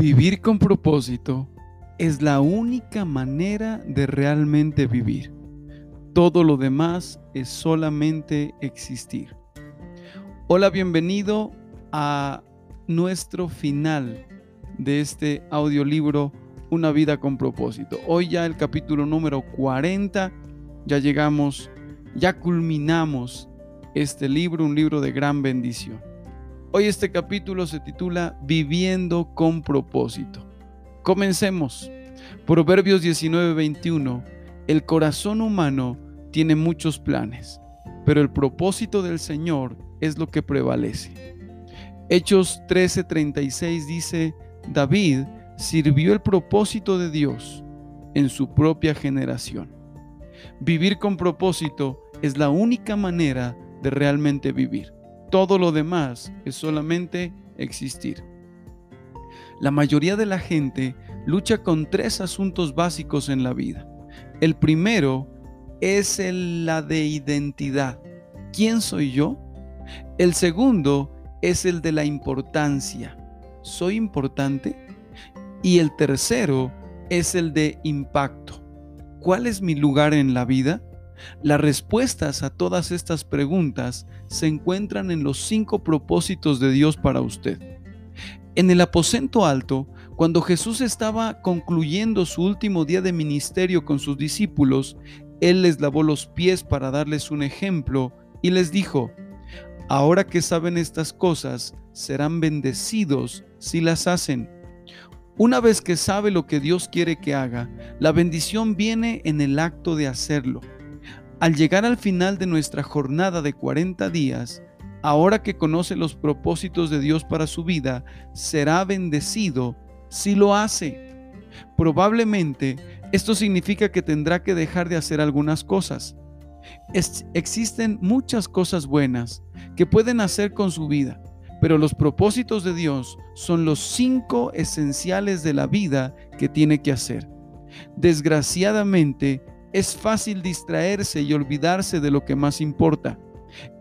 Vivir con propósito es la única manera de realmente vivir. Todo lo demás es solamente existir. Hola, bienvenido a nuestro final de este audiolibro Una vida con propósito. Hoy ya el capítulo número 40, ya llegamos, ya culminamos este libro, un libro de gran bendición. Hoy este capítulo se titula Viviendo con propósito. Comencemos. Proverbios 19:21. El corazón humano tiene muchos planes, pero el propósito del Señor es lo que prevalece. Hechos 13:36 dice, David sirvió el propósito de Dios en su propia generación. Vivir con propósito es la única manera de realmente vivir. Todo lo demás es solamente existir. La mayoría de la gente lucha con tres asuntos básicos en la vida. El primero es el, la de identidad. ¿Quién soy yo? El segundo es el de la importancia. ¿Soy importante? Y el tercero es el de impacto. ¿Cuál es mi lugar en la vida? Las respuestas a todas estas preguntas se encuentran en los cinco propósitos de Dios para usted. En el aposento alto, cuando Jesús estaba concluyendo su último día de ministerio con sus discípulos, Él les lavó los pies para darles un ejemplo y les dijo, Ahora que saben estas cosas, serán bendecidos si las hacen. Una vez que sabe lo que Dios quiere que haga, la bendición viene en el acto de hacerlo. Al llegar al final de nuestra jornada de 40 días, ahora que conoce los propósitos de Dios para su vida, será bendecido si lo hace. Probablemente esto significa que tendrá que dejar de hacer algunas cosas. existen muchas cosas buenas que pueden hacer con su vida, pero los propósitos de Dios son los cinco esenciales de la vida que tiene que hacer. Desgraciadamente, es fácil distraerse y olvidarse de lo que más importa.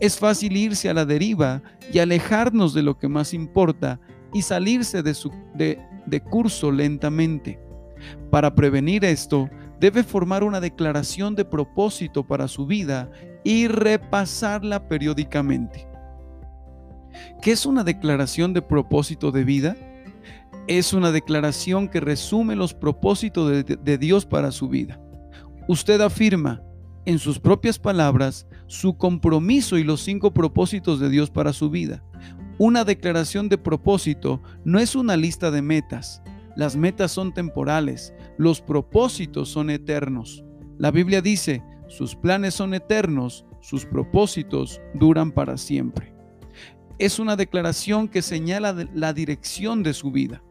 Es fácil irse a la deriva y alejarnos de lo que más importa y salirse de, su, de, curso lentamente. Para prevenir esto, debe formar una declaración de propósito para su vida y repasarla periódicamente. ¿Qué es una declaración de propósito de vida? Es una declaración que resume los propósitos de Dios para su vida. Usted afirma en sus propias palabras su compromiso y los cinco propósitos de Dios para su vida. Una declaración de propósito no es una lista de metas. Las metas son temporales, los propósitos son eternos. La Biblia dice, sus planes son eternos, sus propósitos duran para siempre. Es una declaración que señala la dirección de su vida.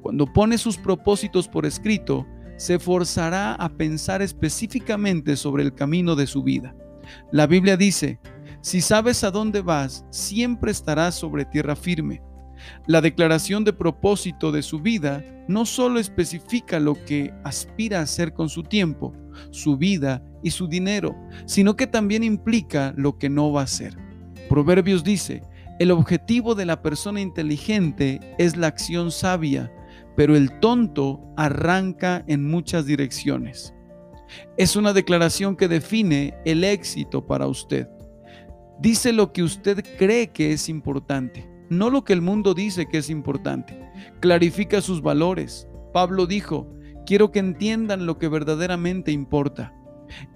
Cuando pone sus propósitos por escrito, se forzará a pensar específicamente sobre el camino de su vida. La Biblia dice, si sabes a dónde vas, siempre estarás sobre tierra firme. La declaración de propósito de su vida no solo especifica lo que aspira a hacer con su tiempo, su vida y su dinero, sino que también implica lo que no va a hacer. Proverbios dice, el objetivo de la persona inteligente es la acción sabia, pero el tonto arranca en muchas direcciones. Es una declaración que define el éxito para usted. Dice lo que usted cree que es importante, no lo que el mundo dice que es importante. Clarifica sus valores. Pablo dijo, quiero que entiendan lo que verdaderamente importa.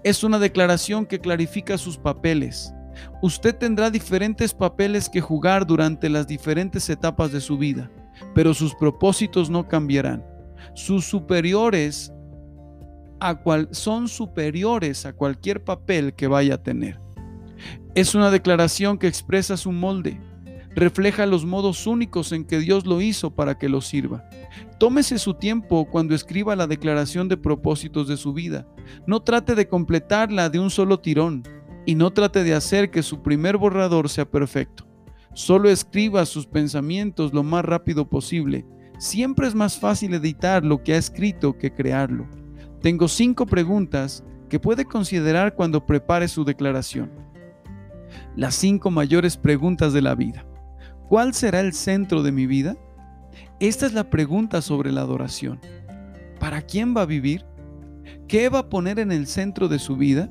Es una declaración que clarifica sus papeles. Usted tendrá diferentes papeles que jugar durante las diferentes etapas de su vida pero sus propósitos no cambiarán. Sus superiores a cual, son superiores a cualquier papel que vaya a tener. Es una declaración que expresa su molde, refleja los modos únicos en que Dios lo hizo para que lo sirva. Tómese su tiempo cuando escriba la declaración de propósitos de su vida. No trate de completarla de un solo tirón y no trate de hacer que su primer borrador sea perfecto. Solo escriba sus pensamientos lo más rápido posible. Siempre es más fácil editar lo que ha escrito que crearlo. Tengo cinco preguntas que puede considerar cuando prepare su declaración. Las cinco mayores preguntas de la vida. ¿Cuál será el centro de mi vida? Esta es la pregunta sobre la adoración. ¿Para quién va a vivir? ¿Qué va a poner en el centro de su vida?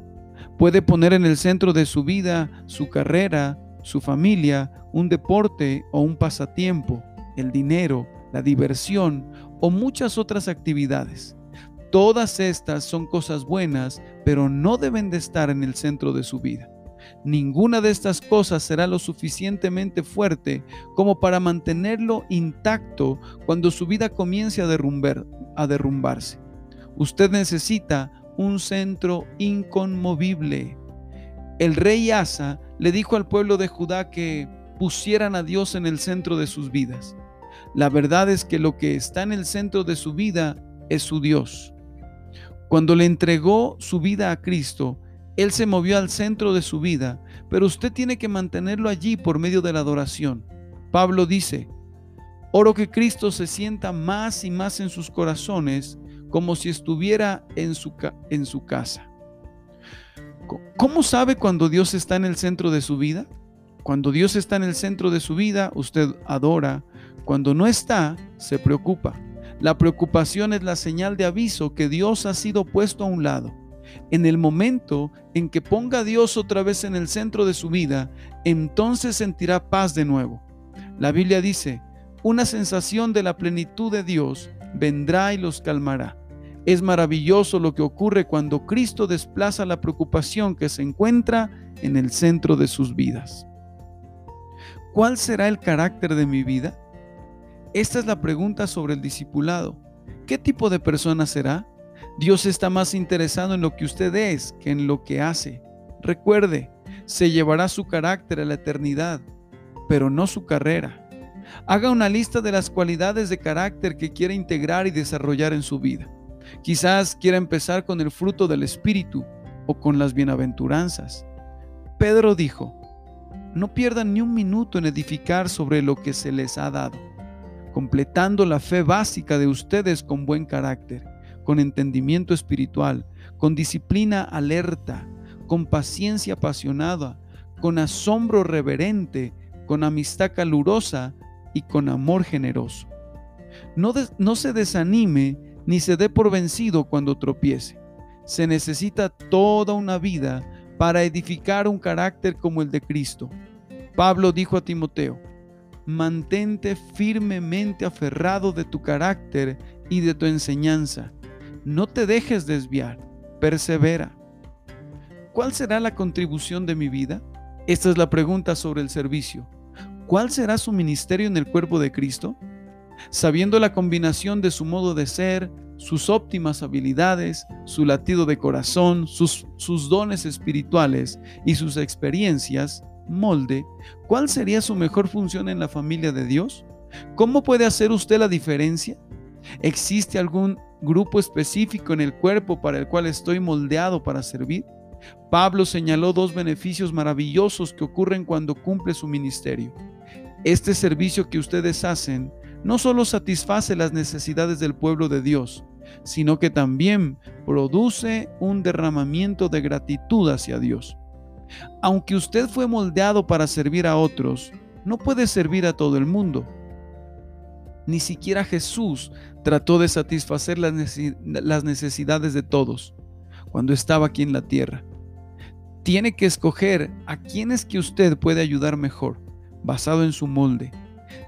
Puede poner en el centro de su vida su carrera, su familia, un deporte o un pasatiempo, el dinero, la diversión o muchas otras actividades. Todas estas son cosas buenas, pero no deben de estar en el centro de su vida. Ninguna de estas cosas será lo suficientemente fuerte como para mantenerlo intacto cuando su vida comience a, derrumbar, a derrumbarse. Usted necesita un centro inconmovible. El rey Asa le dijo al pueblo de Judá que pusieran a Dios en el centro de sus vidas. La verdad es que lo que está en el centro de su vida es su Dios. Cuando le entregó su vida a Cristo, Él se movió al centro de su vida, pero usted tiene que mantenerlo allí por medio de la adoración. Pablo dice, oro que Cristo se sienta más y más en sus corazones como si estuviera en su, en su casa. ¿Cómo sabe cuando Dios está en el centro de su vida? Cuando Dios está en el centro de su vida, usted adora. Cuando no está, se preocupa. La preocupación es la señal de aviso que Dios ha sido puesto a un lado. En el momento en que ponga a Dios otra vez en el centro de su vida, entonces sentirá paz de nuevo. La Biblia dice, una sensación de la plenitud de Dios vendrá y los calmará. Es maravilloso lo que ocurre cuando Cristo desplaza la preocupación que se encuentra en el centro de sus vidas. ¿Cuál será el carácter de mi vida? Esta es la pregunta sobre el discipulado. ¿Qué tipo de persona será? Dios está más interesado en lo que usted es que en lo que hace. Recuerde, se llevará su carácter a la eternidad, pero no su carrera. Haga una lista de las cualidades de carácter que quiere integrar y desarrollar en su vida. Quizás quiera empezar con el fruto del Espíritu o con las bienaventuranzas. Pedro dijo, no pierdan ni un minuto en edificar sobre lo que se les ha dado, completando la fe básica de ustedes con buen carácter, con entendimiento espiritual, con disciplina alerta, con paciencia apasionada, con asombro reverente, con amistad calurosa y con amor generoso. No, se desanime ni se dé por vencido cuando tropiece. Se necesita toda una vida para edificar un carácter como el de Cristo. Pablo dijo a Timoteo, mantente firmemente aferrado de tu carácter y de tu enseñanza. No te dejes desviar, persevera. ¿Cuál será la contribución de mi vida? Esta es la pregunta sobre el servicio. ¿Cuál será su ministerio en el cuerpo de Cristo? Sabiendo la combinación de su modo de ser, sus óptimas habilidades, su latido de corazón, sus, sus dones espirituales y sus experiencias, molde, ¿cuál sería su mejor función en la familia de Dios? ¿Cómo puede hacer usted la diferencia? ¿Existe algún grupo específico en el cuerpo para el cual estoy moldeado para servir? Pablo señaló dos beneficios maravillosos que ocurren cuando cumple su ministerio. Este servicio que ustedes hacen no solo satisface las necesidades del pueblo de Dios, sino que también produce un derramamiento de gratitud hacia Dios. Aunque usted fue moldeado para servir a otros, no puede servir a todo el mundo. Ni siquiera Jesús trató de satisfacer las necesidades de todos cuando estaba aquí en la tierra. Tiene que escoger a quienes que usted puede ayudar mejor basado en su molde.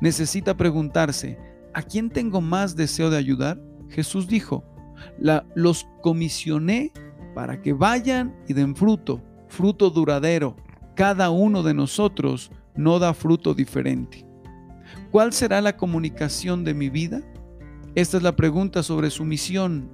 Necesita preguntarse, ¿a quién tengo más deseo de ayudar? Jesús dijo, los comisioné para que vayan y den fruto, fruto duradero. Cada uno de nosotros no da fruto diferente. ¿Cuál será la comunicación de mi vida? Esta es la pregunta sobre su misión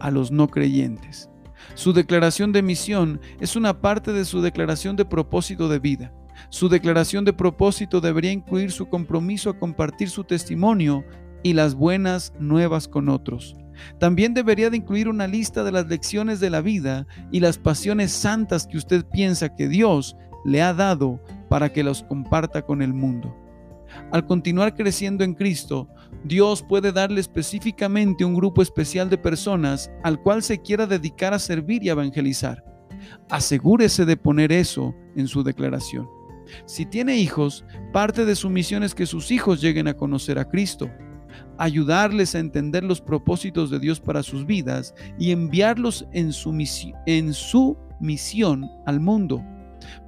a los no creyentes. Su declaración de misión es una parte de su declaración de propósito de vida. Su declaración de propósito debería incluir su compromiso a compartir su testimonio y las buenas nuevas con otros. También debería de incluir una lista de las lecciones de la vida y las pasiones santas que usted piensa que Dios le ha dado para que los comparta con el mundo. Al continuar creciendo en Cristo, Dios puede darle específicamente un grupo especial de personas al cual se quiera dedicar a servir y evangelizar. Asegúrese de poner eso en su declaración. Si tiene hijos, parte de su misión es que sus hijos lleguen a conocer a Cristo. ayudarles a entender los propósitos de Dios para sus vidas y enviarlos en su, en su misión al mundo.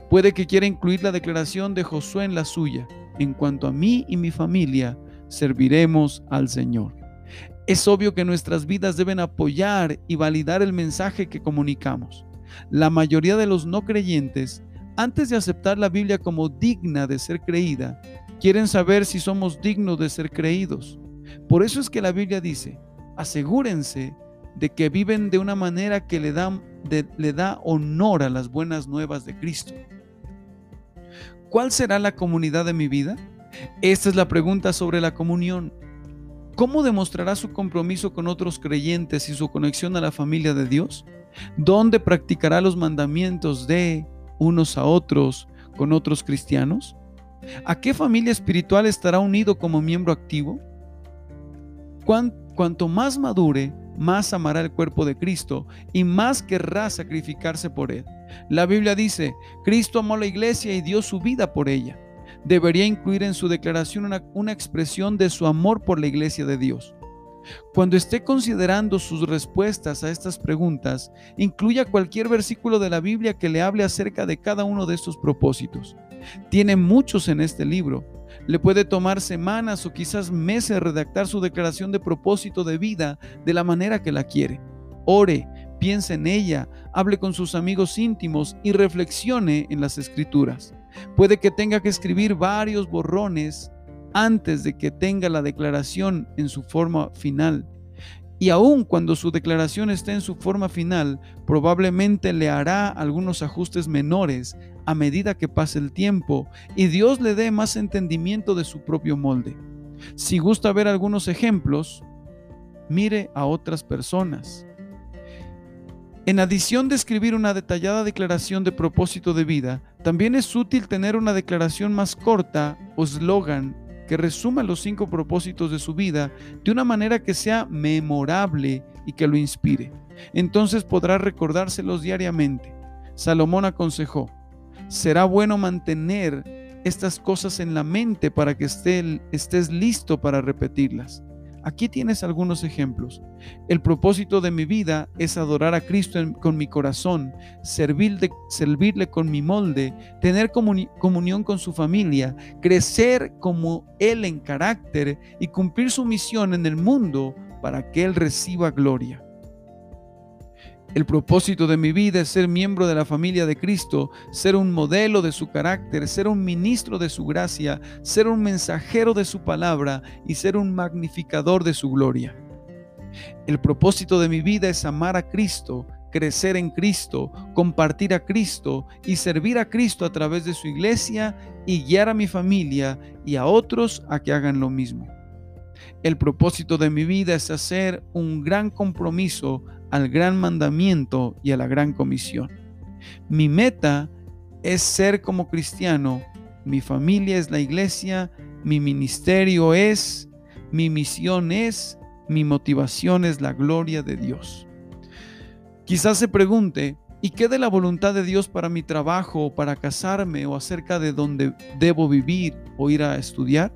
Puede que quiera incluir la declaración de Josué en la suya. En cuanto a mí y mi familia, serviremos al Señor. Es obvio que nuestras vidas deben apoyar y validar el mensaje que comunicamos. La mayoría de los no creyentes, antes de aceptar la Biblia como digna de ser creída, quieren saber si somos dignos de ser creídos. Por eso es que la Biblia dice, asegúrense de que viven de una manera que le, da honor a las buenas nuevas de Cristo. ¿Cuál será la comunidad de mi vida? Esta es la pregunta sobre la comunión. ¿Cómo demostrará su compromiso con otros creyentes y su conexión a la familia de Dios? ¿Dónde practicará los mandamientos de unos a otros con otros cristianos? ¿A qué familia espiritual estará unido como miembro activo? Cuanto más madure, más amará el cuerpo de Cristo y más querrá sacrificarse por él. La Biblia dice, Cristo amó la iglesia y dio su vida por ella. Debería incluir en su declaración una, una expresión de su amor por la iglesia de Dios. Cuando esté considerando sus respuestas a estas preguntas, incluya cualquier versículo de la Biblia que le hable acerca de cada uno de estos propósitos. Tiene muchos en este libro. Le puede tomar semanas o quizás meses redactar su declaración de propósito de vida de la manera que la quiere. Ore, piense en ella, hable con sus amigos íntimos y reflexione en las escrituras. Puede que tenga que escribir varios borrones antes de que tenga la declaración en su forma final. Y aun cuando su declaración esté en su forma final, probablemente le hará algunos ajustes menores a medida que pase el tiempo y Dios le dé más entendimiento de su propio molde. Si gusta ver algunos ejemplos, mire a otras personas. En adición de escribir una detallada declaración de propósito de vida, también es útil tener una declaración más corta o eslogan que resuma los cinco propósitos de su vida de una manera que sea memorable y que lo inspire. Entonces podrá recordárselos diariamente. Salomón aconsejó, será bueno mantener estas cosas en la mente para que estés listo para repetirlas. Aquí tienes algunos ejemplos. El propósito de mi vida es adorar a Cristo con mi corazón, servirle con mi molde, tener comunión con su familia, crecer como Él en carácter y cumplir su misión en el mundo para que Él reciba gloria. El propósito de mi vida es ser miembro de la familia de Cristo, ser un modelo de su carácter, ser un ministro de su gracia, ser un mensajero de su palabra y ser un magnificador de su gloria. El propósito de mi vida es amar a Cristo, crecer en Cristo, compartir a Cristo y servir a Cristo a través de su iglesia y guiar a mi familia y a otros a que hagan lo mismo. El propósito de mi vida es hacer un gran compromiso al gran mandamiento y a la gran comisión. Mi meta es ser como cristiano, mi familia es la iglesia, mi ministerio es, mi misión es, mi motivación es la gloria de Dios. Quizás se pregunte, ¿y qué de la voluntad de Dios para mi trabajo para casarme o acerca de dónde debo vivir o ir a estudiar?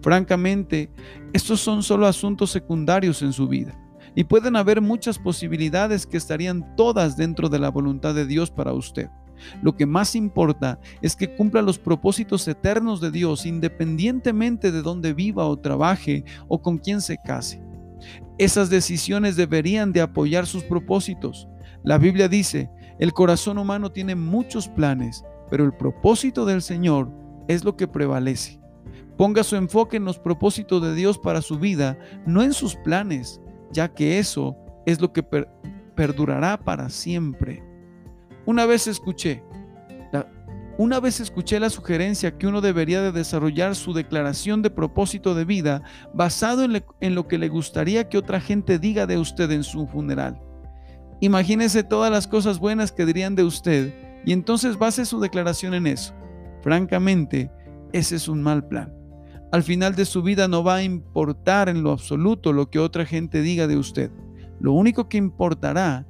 Francamente, estos son solo asuntos secundarios en su vida y pueden haber muchas posibilidades que estarían todas dentro de la voluntad de Dios para usted. Lo que más importa es que cumpla los propósitos eternos de Dios independientemente de dónde viva o trabaje o con quién se case. Esas decisiones deberían de apoyar sus propósitos. La Biblia dice, el corazón humano tiene muchos planes, pero el propósito del Señor es lo que prevalece. Ponga su enfoque en los propósitos de Dios para su vida, no en sus planes, ya que eso es lo que perdurará para siempre. Una vez escuché, una vez escuché la sugerencia que uno debería de desarrollar su declaración de propósito de vida basado en lo que le gustaría que otra gente diga de usted en su funeral. Imagínese todas las cosas buenas que dirían de usted y entonces base su declaración en eso. Francamente, ese es un mal plan. Al final de su vida no va a importar en lo absoluto lo que otra gente diga de usted. Lo único que importará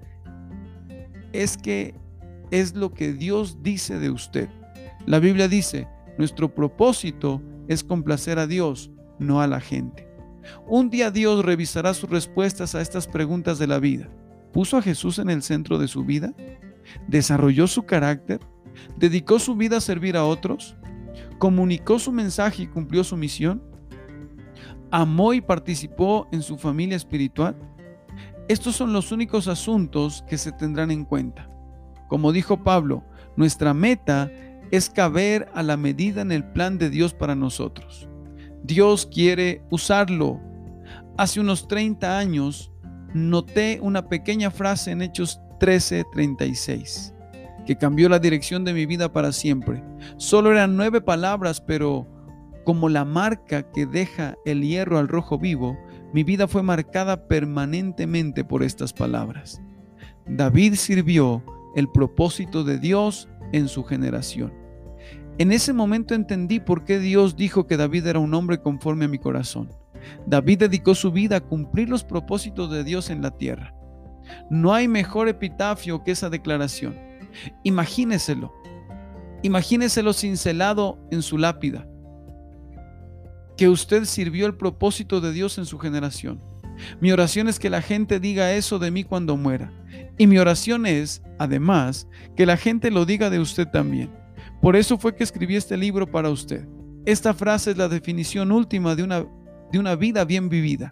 es que es lo que Dios dice de usted. La Biblia dice, nuestro propósito es complacer a Dios, no a la gente. Un día Dios revisará sus respuestas a estas preguntas de la vida. ¿Puso a Jesús en el centro de su vida? ¿Desarrolló su carácter? ¿Dedicó su vida a servir a otros? ¿Comunicó su mensaje y cumplió su misión? ¿Amó y participó en su familia espiritual? Estos son los únicos asuntos que se tendrán en cuenta. Como dijo Pablo, nuestra meta es caber a la medida en el plan de Dios para nosotros. Dios quiere usarlo. Hace unos 30 años noté una pequeña frase en Hechos 13:36 que cambió la dirección de mi vida para siempre. Solo eran nueve palabras, pero como la marca que deja el hierro al rojo vivo, mi vida fue marcada permanentemente por estas palabras. David sirvió el propósito de Dios en su generación. En ese momento entendí por qué Dios dijo que David era un hombre conforme a mi corazón. David dedicó su vida a cumplir los propósitos de Dios en la tierra. No hay mejor epitafio que esa declaración. Imagíneselo. Imagíneselo cincelado en su lápida. Que usted sirvió el propósito de Dios en su generación. Mi oración es que la gente diga eso de mí cuando muera. Y mi oración es, además, que la gente lo diga de usted también. Por eso fue que escribí este libro para usted. Esta frase es la definición última de una, de una vida bien vivida.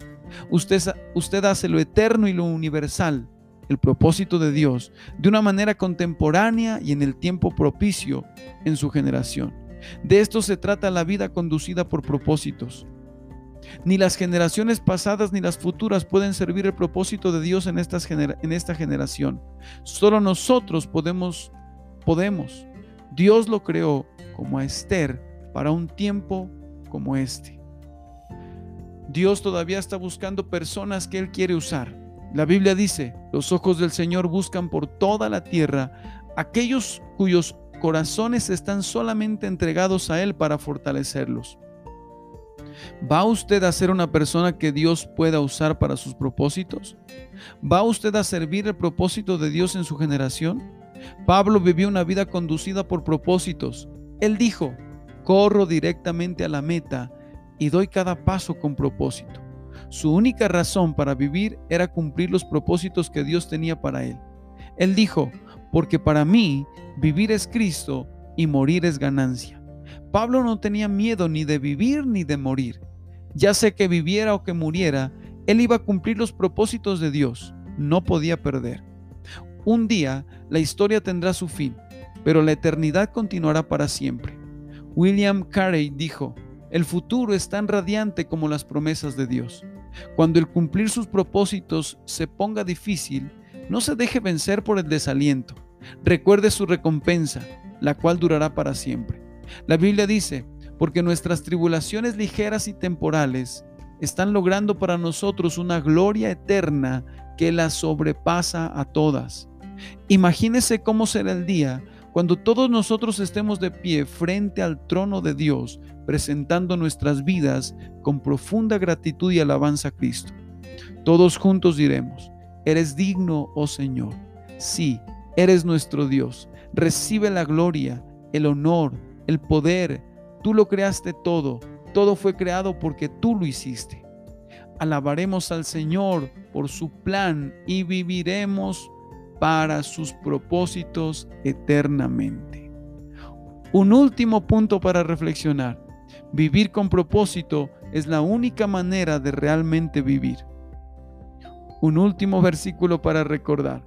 Usted, usted hace lo eterno y lo universal, el propósito de Dios, de una manera contemporánea y en el tiempo propicio en su generación. De esto se trata la vida conducida por propósitos. Ni las generaciones pasadas ni las futuras pueden servir el propósito de Dios en, esta generación. Solo nosotros podemos, podemos. Dios lo creó como a Esther para un tiempo como este. Dios todavía está buscando personas que Él quiere usar. La Biblia dice, los ojos del Señor buscan por toda la tierra aquellos cuyos corazones están solamente entregados a Él para fortalecerlos. ¿Va usted a ser una persona que Dios pueda usar para sus propósitos? ¿Va usted a servir el propósito de Dios en su generación? Pablo vivió una vida conducida por propósitos. Él dijo, corro directamente a la meta y doy cada paso con propósito. Su única razón para vivir era cumplir los propósitos que Dios tenía para él. Él dijo, porque para mí vivir es Cristo y morir es ganancia. Pablo no tenía miedo ni de vivir ni de morir. Ya sé que viviera o que muriera, él iba a cumplir los propósitos de Dios. No podía perder. Un día la historia tendrá su fin, pero la eternidad continuará para siempre. William Carey dijo, el futuro es tan radiante como las promesas de Dios. Cuando el cumplir sus propósitos se ponga difícil, no se deje vencer por el desaliento. Recuerde su recompensa, la cual durará para siempre. La Biblia dice, porque nuestras tribulaciones ligeras y temporales están logrando para nosotros una gloria eterna que la sobrepasa a todas. Imagínese cómo será el día cuando todos nosotros estemos de pie frente al trono de Dios, presentando nuestras vidas con profunda gratitud y alabanza a Cristo. Todos juntos diremos, eres digno, oh Señor. Sí, eres nuestro Dios. Recibe la gloria, el honor, el poder. Tú lo creaste todo. Todo fue creado porque tú lo hiciste. Alabaremos al Señor por su plan y viviremos para sus propósitos eternamente. Un último punto para reflexionar. Vivir con propósito es la única manera de realmente vivir. Un último versículo para recordar.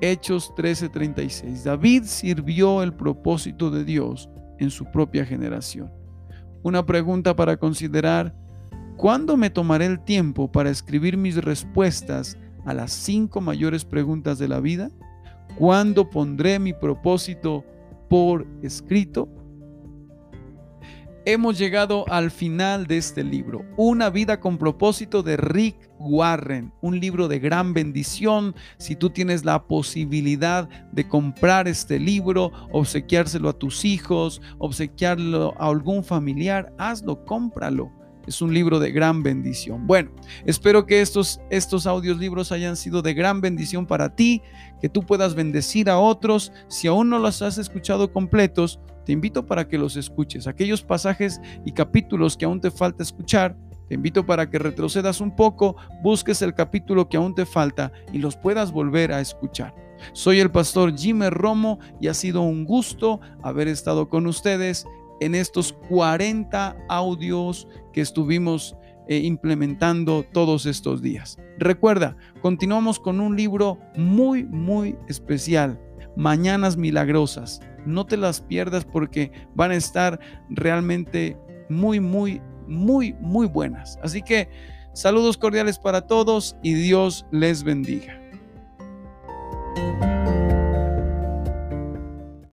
Hechos 13:36. David sirvió el propósito de Dios en su propia generación. Una pregunta para considerar. ¿Cuándo me tomaré el tiempo para escribir mis respuestas a las cinco mayores preguntas de la vida? ¿Cuándo pondré mi propósito por escrito? Hemos llegado al final de este libro, Una vida con propósito de Rick Warren, un libro de gran bendición. Si tú tienes la posibilidad de comprar este libro, obsequiárselo a tus hijos, obsequiarlo a algún familiar, hazlo, cómpralo. Es un libro de gran bendición. Bueno, espero que estos, estos audios libros hayan sido de gran bendición para ti, que tú puedas bendecir a otros. Si aún no los has escuchado completos, te invito para que los escuches. Aquellos pasajes y capítulos que aún te falta escuchar, Te invito para que retrocedas un poco, busques el capítulo que aún te falta y los puedas volver a escuchar. Soy el pastor Jimmy Romo y ha sido un gusto haber estado con ustedes en estos 40 audios que estuvimos eh, implementando todos estos días. Recuerda, continuamos con un libro muy, muy especial, Mañanas Milagrosas. No te las pierdas porque van a estar realmente muy, muy muy, muy buenas. Así que saludos cordiales para todos y Dios les bendiga.